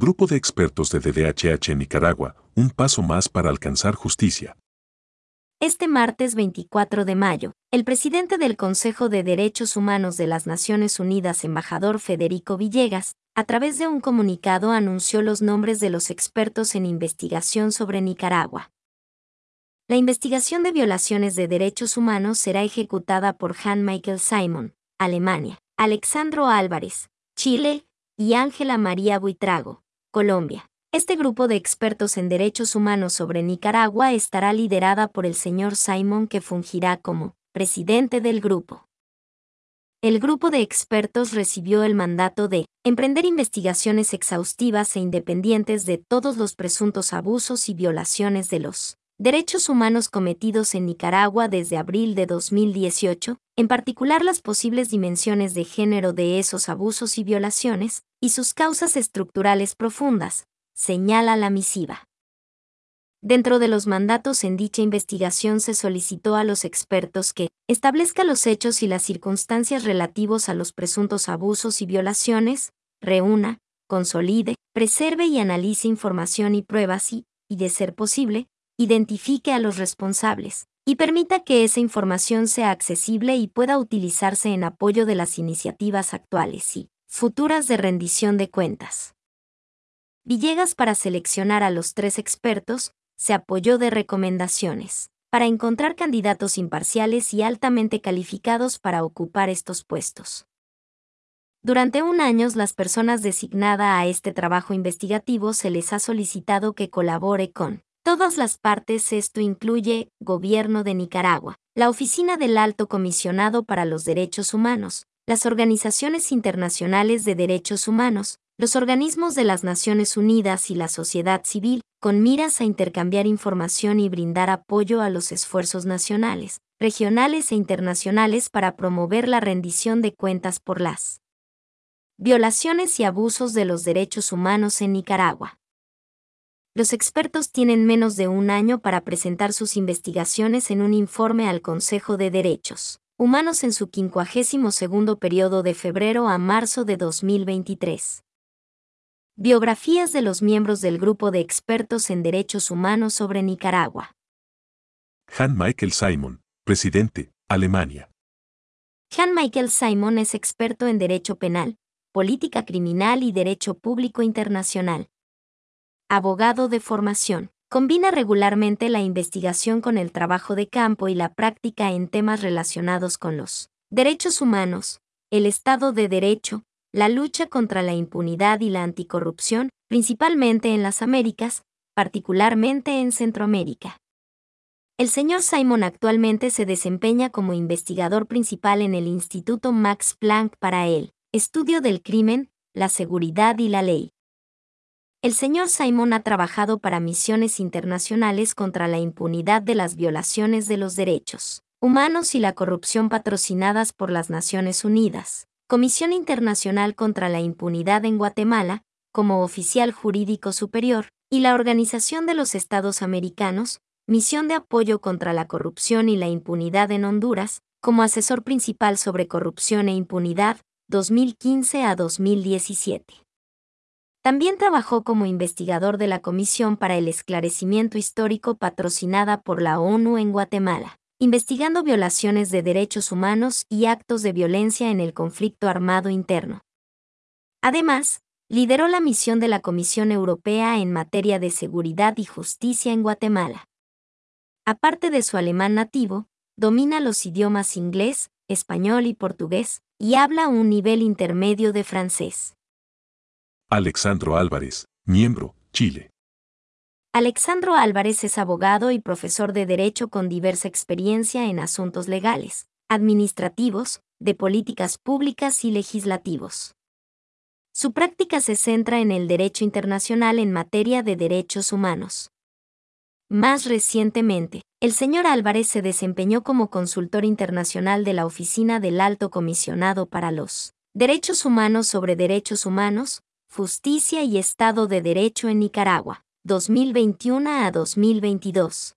Grupo de expertos de DDHH en Nicaragua, un paso más para alcanzar justicia. Este martes 24 de mayo, el presidente del Consejo de Derechos Humanos de las Naciones Unidas, embajador Federico Villegas, a través de un comunicado anunció los nombres de los expertos en investigación sobre Nicaragua. La investigación de violaciones de derechos humanos será ejecutada por Han Michael Simon, Alemania, Alexandro Álvarez, Chile, y Ángela María Buitrago, Colombia. Este grupo de expertos en derechos humanos sobre Nicaragua estará liderada por el señor Simon que fungirá como presidente del grupo. El grupo de expertos recibió el mandato de emprender investigaciones exhaustivas e independientes de todos los presuntos abusos y violaciones de los derechos humanos cometidos en Nicaragua desde abril de 2018, en particular las posibles dimensiones de género de esos abusos y violaciones, y sus causas estructurales profundas, señala la misiva. Dentro de los mandatos en dicha investigación se solicitó a los expertos que establezca los hechos y las circunstancias relativos a los presuntos abusos y violaciones, reúna, consolide, preserve y analice información y pruebas y, y de ser posible, identifique a los responsables, y permita que esa información sea accesible y pueda utilizarse en apoyo de las iniciativas actuales y futuras de rendición de cuentas. Villegas para seleccionar a los tres expertos, se apoyó de recomendaciones para encontrar candidatos imparciales y altamente calificados para ocupar estos puestos. Durante un año, las personas designadas a este trabajo investigativo se les ha solicitado que colabore con todas las partes. Esto incluye Gobierno de Nicaragua, la Oficina del Alto Comisionado para los Derechos Humanos, las organizaciones internacionales de derechos humanos, los organismos de las Naciones Unidas y la sociedad civil, con miras a intercambiar información y brindar apoyo a los esfuerzos nacionales, regionales e internacionales para promover la rendición de cuentas por las violaciones y abusos de los derechos humanos en Nicaragua. Los expertos tienen menos de un año para presentar sus investigaciones en un informe al Consejo de Derechos Humanos en su 52 periodo de febrero a marzo de 2023. Biografías de los miembros del grupo de expertos en derechos humanos sobre Nicaragua. Han Michael Simon, presidente, Alemania. Han Michael Simon es experto en derecho penal, política criminal y derecho público internacional. Abogado de formación. Combina regularmente la investigación con el trabajo de campo y la práctica en temas relacionados con los derechos humanos, el Estado de Derecho, la lucha contra la impunidad y la anticorrupción, principalmente en las Américas, particularmente en Centroamérica. El señor Simon actualmente se desempeña como investigador principal en el Instituto Max Planck para el estudio del crimen, la seguridad y la ley. El señor Simon ha trabajado para misiones internacionales contra la impunidad de las violaciones de los derechos humanos y la corrupción patrocinadas por las Naciones Unidas, Comisión Internacional contra la Impunidad en Guatemala, como oficial jurídico superior, y la Organización de los Estados Americanos, Misión de Apoyo contra la Corrupción y la Impunidad en Honduras, como asesor principal sobre corrupción e impunidad, 2015 a 2017. También trabajó como investigador de la Comisión para el Esclarecimiento Histórico patrocinada por la ONU en Guatemala investigando violaciones de derechos humanos y actos de violencia en el conflicto armado interno. Además, lideró la misión de la Comisión Europea en materia de seguridad y justicia en Guatemala. Aparte de su alemán nativo, domina los idiomas inglés, español y portugués, y habla un nivel intermedio de francés. Alexandro Álvarez, miembro, Chile. Alexandro Álvarez es abogado y profesor de Derecho con diversa experiencia en asuntos legales, administrativos, de políticas públicas y legislativos. Su práctica se centra en el derecho internacional en materia de derechos humanos. Más recientemente, el señor Álvarez se desempeñó como consultor internacional de la Oficina del Alto Comisionado para los Derechos Humanos sobre Derechos Humanos, Justicia y Estado de Derecho en Nicaragua. 2021 a 2022.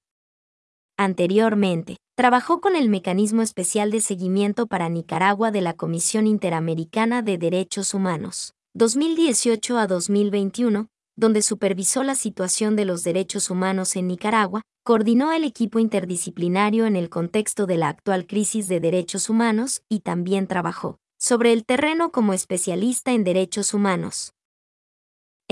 Anteriormente, trabajó con el Mecanismo Especial de Seguimiento para Nicaragua de la Comisión Interamericana de Derechos Humanos, 2018 a 2021, donde supervisó la situación de los derechos humanos en Nicaragua, coordinó el equipo interdisciplinario en el contexto de la actual crisis de derechos humanos y también trabajó sobre el terreno como especialista en derechos humanos.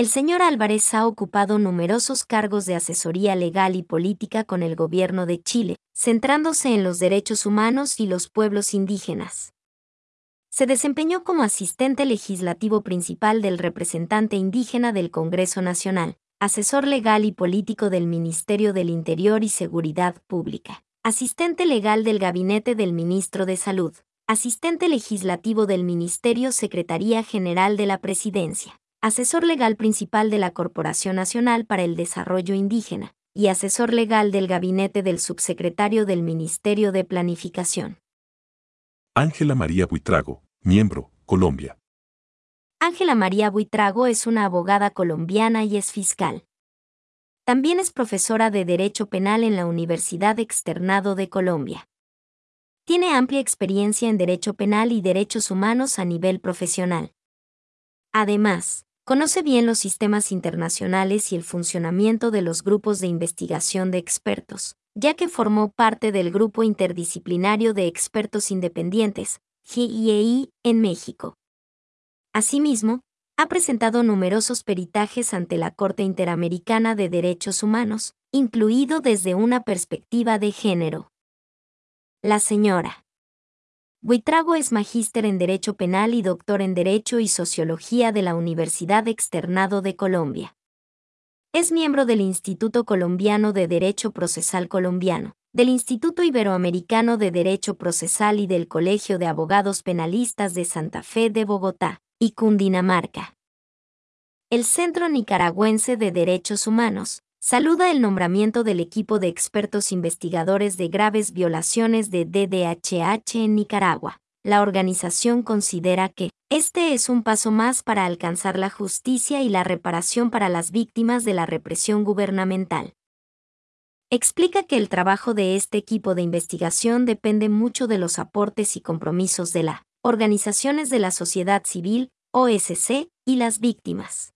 El señor Álvarez ha ocupado numerosos cargos de asesoría legal y política con el gobierno de Chile, centrándose en los derechos humanos y los pueblos indígenas. Se desempeñó como asistente legislativo principal del representante indígena del Congreso Nacional, asesor legal y político del Ministerio del Interior y Seguridad Pública, asistente legal del Gabinete del Ministro de Salud, asistente legislativo del Ministerio Secretaría General de la Presidencia asesor legal principal de la Corporación Nacional para el Desarrollo Indígena y asesor legal del gabinete del subsecretario del Ministerio de Planificación. Ángela María Buitrago, miembro, Colombia. Ángela María Buitrago es una abogada colombiana y es fiscal. También es profesora de Derecho Penal en la Universidad Externado de Colombia. Tiene amplia experiencia en Derecho Penal y Derechos Humanos a nivel profesional. Además, Conoce bien los sistemas internacionales y el funcionamiento de los grupos de investigación de expertos, ya que formó parte del Grupo Interdisciplinario de Expertos Independientes, GIEI, en México. Asimismo, ha presentado numerosos peritajes ante la Corte Interamericana de Derechos Humanos, incluido desde una perspectiva de género. La señora Buitrago es magíster en Derecho Penal y doctor en Derecho y Sociología de la Universidad Externado de Colombia. Es miembro del Instituto Colombiano de Derecho Procesal Colombiano, del Instituto Iberoamericano de Derecho Procesal y del Colegio de Abogados Penalistas de Santa Fe de Bogotá y Cundinamarca. El Centro Nicaragüense de Derechos Humanos, saluda el nombramiento del equipo de expertos investigadores de graves violaciones de DDHH en Nicaragua. La organización considera que este es un paso más para alcanzar la justicia y la reparación para las víctimas de la represión gubernamental. Explica que el trabajo de este equipo de investigación depende mucho de los aportes y compromisos de las organizaciones de la sociedad civil, OSC, y las víctimas.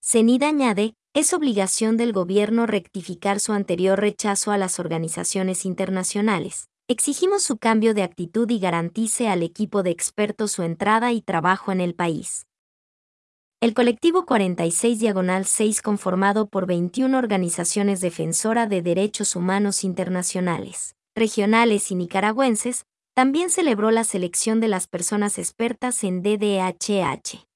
CENID añade es obligación del gobierno rectificar su anterior rechazo a las organizaciones internacionales. Exigimos su cambio de actitud y garantice al equipo de expertos su entrada y trabajo en el país. El colectivo 46 Diagonal 6 conformado por 21 organizaciones defensora de derechos humanos internacionales, regionales y nicaragüenses, también celebró la selección de las personas expertas en DDHH.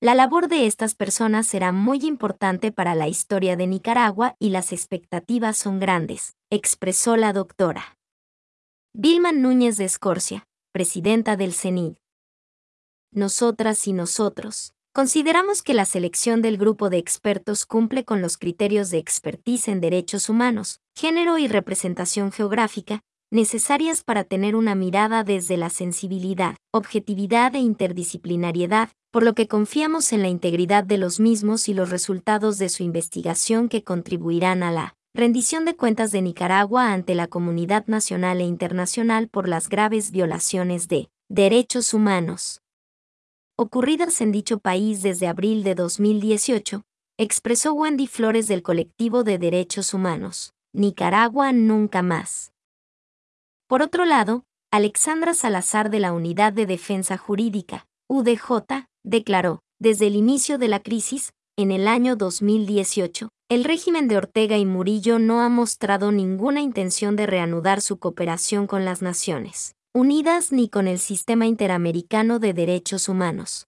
La labor de estas personas será muy importante para la historia de Nicaragua y las expectativas son grandes, expresó la doctora. Vilma Núñez de Escorcia, presidenta del CENID. Nosotras y nosotros, consideramos que la selección del grupo de expertos cumple con los criterios de expertise en derechos humanos, género y representación geográfica, necesarias para tener una mirada desde la sensibilidad, objetividad e interdisciplinariedad, por lo que confiamos en la integridad de los mismos y los resultados de su investigación que contribuirán a la rendición de cuentas de Nicaragua ante la comunidad nacional e internacional por las graves violaciones de derechos humanos ocurridas en dicho país desde abril de 2018, expresó Wendy Flores del colectivo de derechos humanos. Nicaragua nunca más. Por otro lado, Alexandra Salazar de la Unidad de Defensa Jurídica, UDJ, declaró, desde el inicio de la crisis, en el año 2018, el régimen de Ortega y Murillo no ha mostrado ninguna intención de reanudar su cooperación con las Naciones Unidas ni con el sistema interamericano de derechos humanos.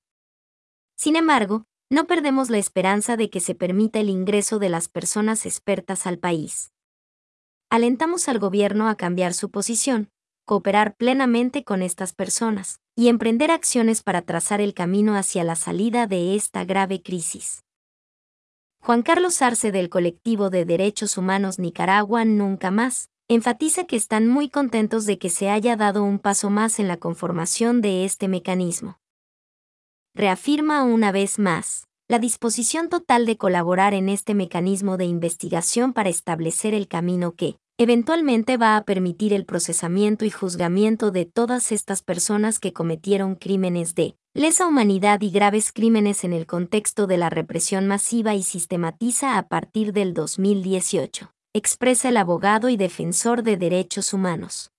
Sin embargo, no perdemos la esperanza de que se permita el ingreso de las personas expertas al país alentamos al gobierno a cambiar su posición, cooperar plenamente con estas personas y emprender acciones para trazar el camino hacia la salida de esta grave crisis. Juan Carlos Arce del colectivo de Derechos Humanos Nicaragua Nunca Más enfatiza que están muy contentos de que se haya dado un paso más en la conformación de este mecanismo. Reafirma una vez más la disposición total de colaborar en este mecanismo de investigación para establecer el camino que, eventualmente va a permitir el procesamiento y juzgamiento de todas estas personas que cometieron crímenes de lesa humanidad y graves crímenes en el contexto de la represión masiva y sistematiza a partir del 2018, expresa el abogado y defensor de derechos humanos.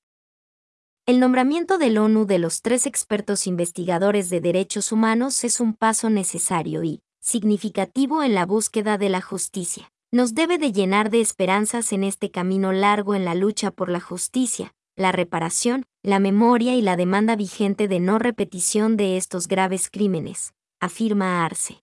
El nombramiento del ONU de los tres expertos investigadores de derechos humanos es un paso necesario y significativo en la búsqueda de la justicia. Nos debe de llenar de esperanzas en este camino largo en la lucha por la justicia, la reparación, la memoria y la demanda vigente de no repetición de estos graves crímenes, afirma Arce.